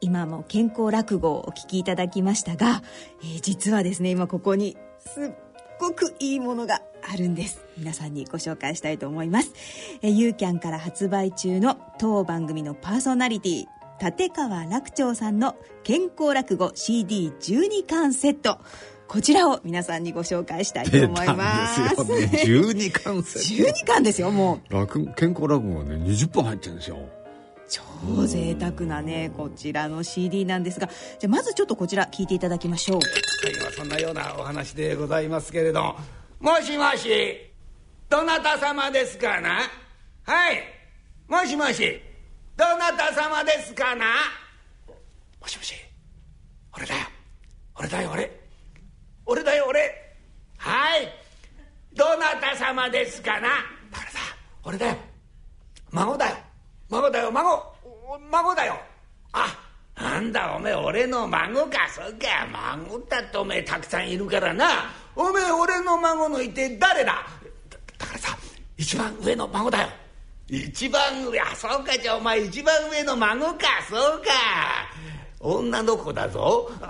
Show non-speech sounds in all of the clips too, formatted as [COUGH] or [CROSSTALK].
今も健康落語をお聞きいただきましたが、えー、実はですね今ここにすっごくいいものがあるんです皆さんにご紹介したいと思います、えー、ユーキャンから発売中の当番組のパーソナリティ立川楽長さんの健康落語 CD12 巻セットこちらを皆さんにご紹介したいと思います。ですよね。12巻セット。[LAUGHS] 12巻ですよ、もう。楽健康落語がね、20本入ってるんですよ。超贅沢なねこちらの CD なんですがじゃまずちょっとこちら聞いていただきましょう。最後はそんなようなお話でございますけれどもしもしどなた様ですかな？はいもしもしどなた様ですかな？もしもし俺だよ。俺だよ俺。俺だよ俺。はいどなた様ですかな？だ？俺だよ孫だよ。孫だよ。孫孫だよ。あなんだおめえ俺の孫か。そうか孫だっておめえたくさんいるからな。おめえ俺の孫のいて誰だ？だからさ一番上の孫だよ。一番上あそうかじゃお前一番上の孫か。そうか。女の子だぞ。間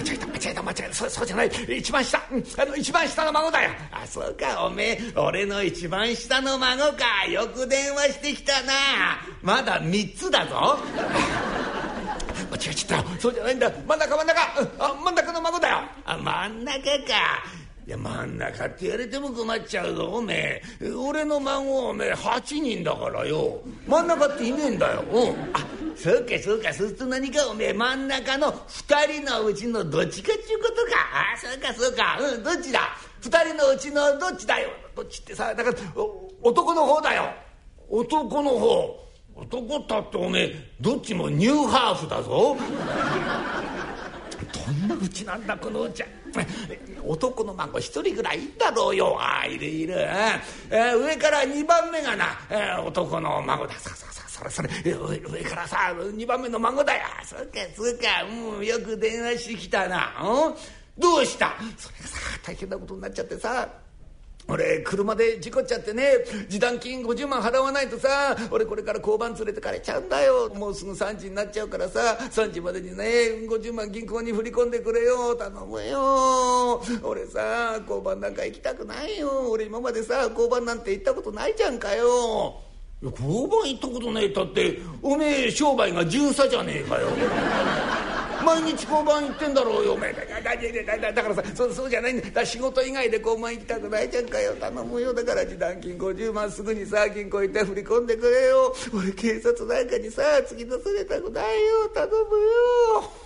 違えた間違えた間違えた。そそうじゃない。一番下、あの一番下の孫だよ。あそうか。おめえ俺の一番下の孫か。よく電話してきたな。まだ3つだぞ。間違えちゃった。そうじゃないんだ。真ん中真ん中。あ真ん中の孫だよ。あ真ん中か。いや真ん中って言われても困っちゃうぞおめえ。俺の孫おめえ8人だからよ。真ん中っていねえんだよ。うん。あそうかそうかそうすると何かおめえ真ん中の2人のうちのどっちかっちゅうことか。ああそうかそうか。うんどっちだ？2人のうちのどっちだよ。どっちってさだから男の方だよ。男の方。男ったっておめえどっちもニューハーフだぞ。[LAUGHS] どんなうちなんだこのうちは男の孫一人ぐらいいんだろうよ。ああいるいる、えー、上から2番目がな、えー、男の孫だ。そうそれそれ上からさ2番目の孫だよ。そうかそうか。うよく電話してきたな、うん、どうした？それがさ大変なことになっちゃってさ。俺車で事故っちゃってね。示談金50万払わないとさ。俺これから交番連れてかれちゃうんだよ。もうすぐ3時になっちゃうからさ。3時までにね50万銀行に振り込んでくれよ。頼むよ。俺さ交番なんか行きたくないよ。俺今までさ交番なんて行ったことないじゃんかよ。交番行ったことねえったっておめえ商売が巡査じゃねえかよ。毎日交番行ってんだろうよ。おめえだだからさそそうじゃないんだ。仕事以外で交番行きたくないじゃんかよ。頼むよだから示談金50万すぐにさ銀行行って振り込んでくれよ。俺警察なんかにさ突き出されたくないよ。頼むよ。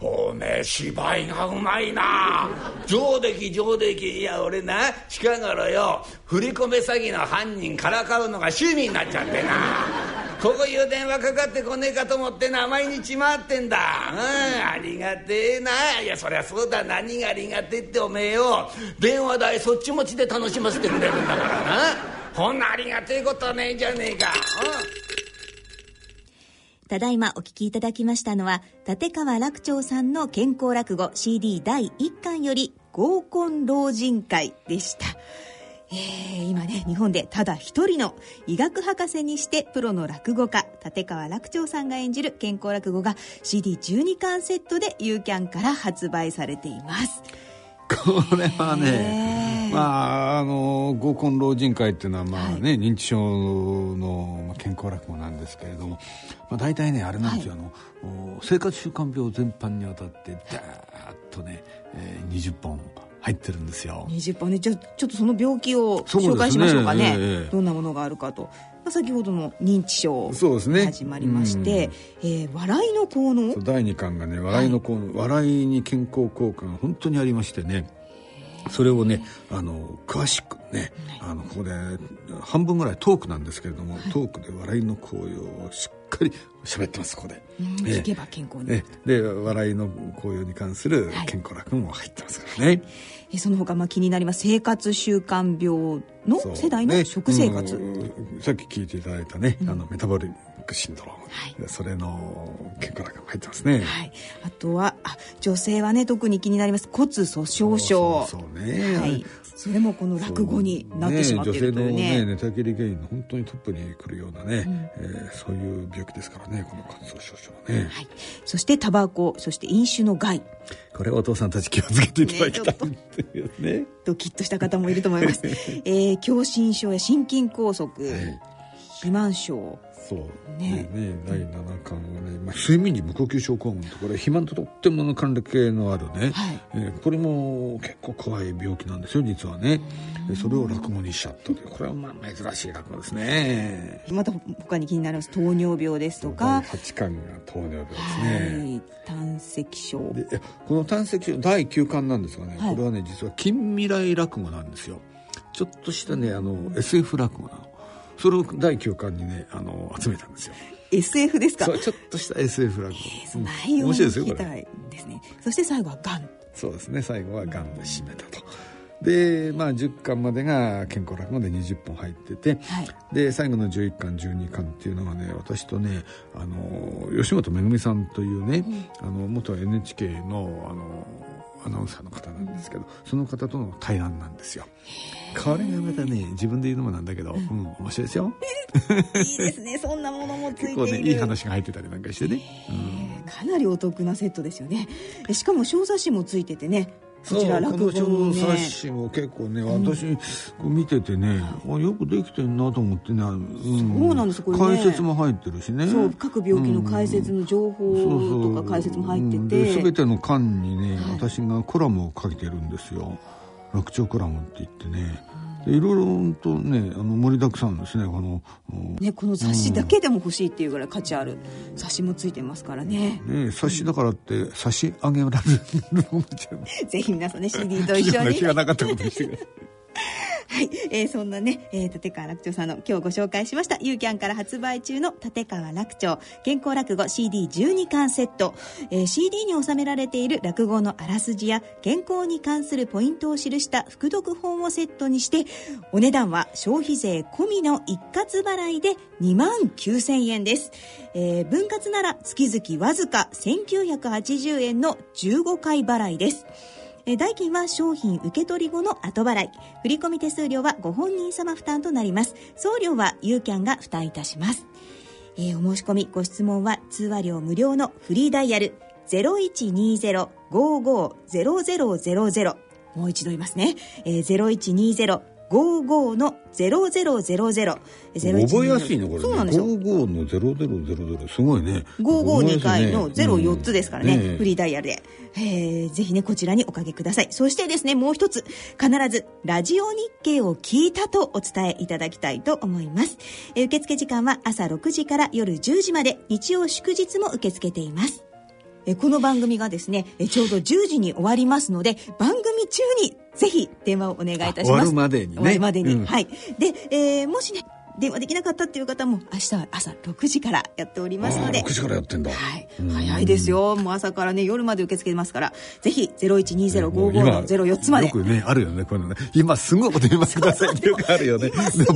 おめえ芝居がうまいな。上出来上出来。いや俺な近頃よ振り込め詐欺の犯人からかうのが趣味になっちゃってな。ここいう電話かかってこねえかと思ってな毎日回ってんだ。うんありがてえな。いやそりゃそうだ。何がありがてえっておめえよ。電話代そっち持ちで楽しませてくれるんだからな。こんなありがてえことねえじゃねえか。うん。ただいまお聞きいただきましたのは立川楽長さんの健康落語 CD 第1巻より合コン老人会でした。えー、今ね日本でただ一人の医学博士にしてプロの落語家立川楽長さんが演じる健康落語が CD12 巻セットでユーキャンから発売されています。これはね、まあ、あの合コン老人会っていうのは、まあね、はい、認知症の健康落語なんですけれども、まあ、大体ねあれなんですよ、はい、あの生活習慣病全般にわたってダーッとね、えー、20本入ってるんですよ。20本ね。じゃあちょっとその病気を紹介しましょうかね、ねえー、どんなものがあるかと、まあ、先ほどの認知症そうですね。始まりまして、えー、笑いの効能？第2巻がね笑いの効能、はい、笑いに健康効果が本当にありましてねそれをねあの詳しくね、あのここで半分ぐらいトークなんですけれども、はい、トークで笑いの効用をしっかり喋ってますここで、聞けば健康に、で笑いの効用に関する健康楽も入ってますからね、はい。えその他まあ気になります。生活習慣病の世代の食生活、ねうん、さっき聞いていただいたね、うん、あのメタボリックシンドローム、はい、それの健康が入ってますね、はい、あとはあ女性はね特に気になります。骨粗しょう症。そうね、はい、それもこの落語になってしまっているというね。ね女性のね寝たきり原因の本当にトップに来るようなね、うん、えー、そういう病気ですからねこの骨粗しょう症はね、はい、そしてタバコそして飲酒の害。これお父さんたち気をつけていただきたい。ね [LAUGHS] ね。ドキッとした方もいると思います、えー、狭心症や心筋梗塞、はい、肥満症。そう。ね。ね第7巻はね、まあ、睡眠時無呼吸症候群とこれ肥満ととってもの関連系のあるね、はい、えー、これも結構怖い病気なんですよ実はね。でそれを落語にしちゃったという。これはまあ珍しい落語ですね。また他に気になります糖尿病ですとか。8巻が糖尿病ですね、はい、胆石症。でこの胆石症第9巻なんですがね、はい、これはね実は近未来落語なんですよ。ちょっとしたねあの SF 落語なのそれを第9巻にねあの集めたんですよ。SF ですか？そうちょっとした SF 落語、えー、内容を聞きたいですね。そして最後はがんそうですね。最後はがんで締めたと。でまあ10巻までが健康落語で20本入ってて、はい、で最後の11巻12巻っていうのがね私とねあの吉本めぐみさんというね、うん、あの元 NHK のあのアナウンサーの方なんですけど、その方との対談なんですよ。これがまたね自分で言うのもなんだけど、うん、面白いですよ。[LAUGHS] いいですね。そんなものもついて結構ねいい話が入ってたりなんかしてね、うん、かなりお得なセットですよね。しかも小冊子もついててねこちら落語の、ね、冊子も結構ね私、見ててね、あよくできてるなと思ってね、うん、そうなんですこれ、ね、解説も入ってるしね。そう各病気の解説の情報とか解説も入ってて、すべての巻にね、私がコラムを書いてるんですよ。楽長コラムって言ってね、いろいろとねあの盛りだくさんですねこのねこの冊子だけでも欲しいっていうぐらい価値ある冊子もついてますからね。ね冊子だからって差し上げられるぜひ皆さんね CD と一緒に。気がなかったことにしてください。はい、[LAUGHS] えー、そんなね、えー、立川楽長さんの今日ご紹介しましたユーキャンから発売中の立川楽長健康落語 CD12 巻セット、えー、CD に収められている落語のあらすじや健康に関するポイントを記した副読本をセットにしてお値段は消費税込みの一括払いで2万9000円です、えー、分割なら月々わずか1980円の15回払いです。代金は商品受け取り後の後払い。振込手数料はご本人様負担となります。送料はユーキャンが負担いたします。えー、お申し込みご質問は通話料無料のフリーダイヤル。0120-550000もう一度言いますね、えー、0120 55の0000覚えやすいねこれね。そうなんですよ。55の0000すごいね552回の04つですからね、うん、フリーダイヤルで、えー、ぜひねこちらにおかけください。そしてですねもう一つ。必ずラジオ日経を聞いたとお伝えいただきたいと思います、えー、受付時間は朝6時から夜10時まで。日曜祝日も受け付けています。えこの番組がですねえちょうど10時に終わりますので番組中にぜひ電話をお願いいたします。終わるまでにね。終わるまでに、うん、はい。で、えー、もしね電話できなかったっていう方も明日は朝6時からやっておりますので。6時からやってんだ、はい、早いですよ。もう朝からね夜まで受け付けますから。ぜひ012055の04つまで。よくねあるよねこのね。今すぐお電話くださいってよくあるよね。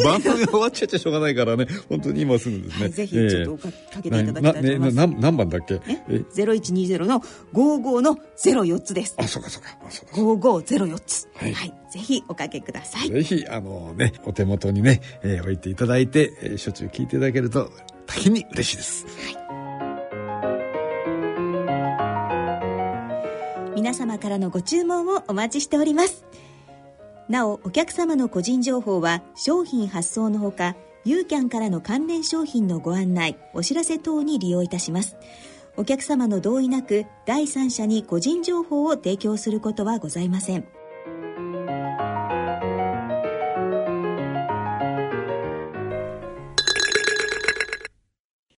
番組終わっちゃっちゃしょうがないからね。本当に今すぐですね、はい、ぜひちょっとかけていただきたいと思います、何何番だっけ？え？0120の55の04つです。あそうかそうか。そうか。5504つ。はい、はいぜひおかけください。ぜひ、あのね、お手元にね、えー、置いていただいて、えー、しょっちゅう聞いていただけると大変に嬉しいです。はい。皆様からのご注文をお待ちしております。なお、お客様の個人情報は商品発送のほか、ユーキャンからの関連商品のご案内、お知らせ等に利用いたします。お客様の同意なく、第三者に個人情報を提供することはございません。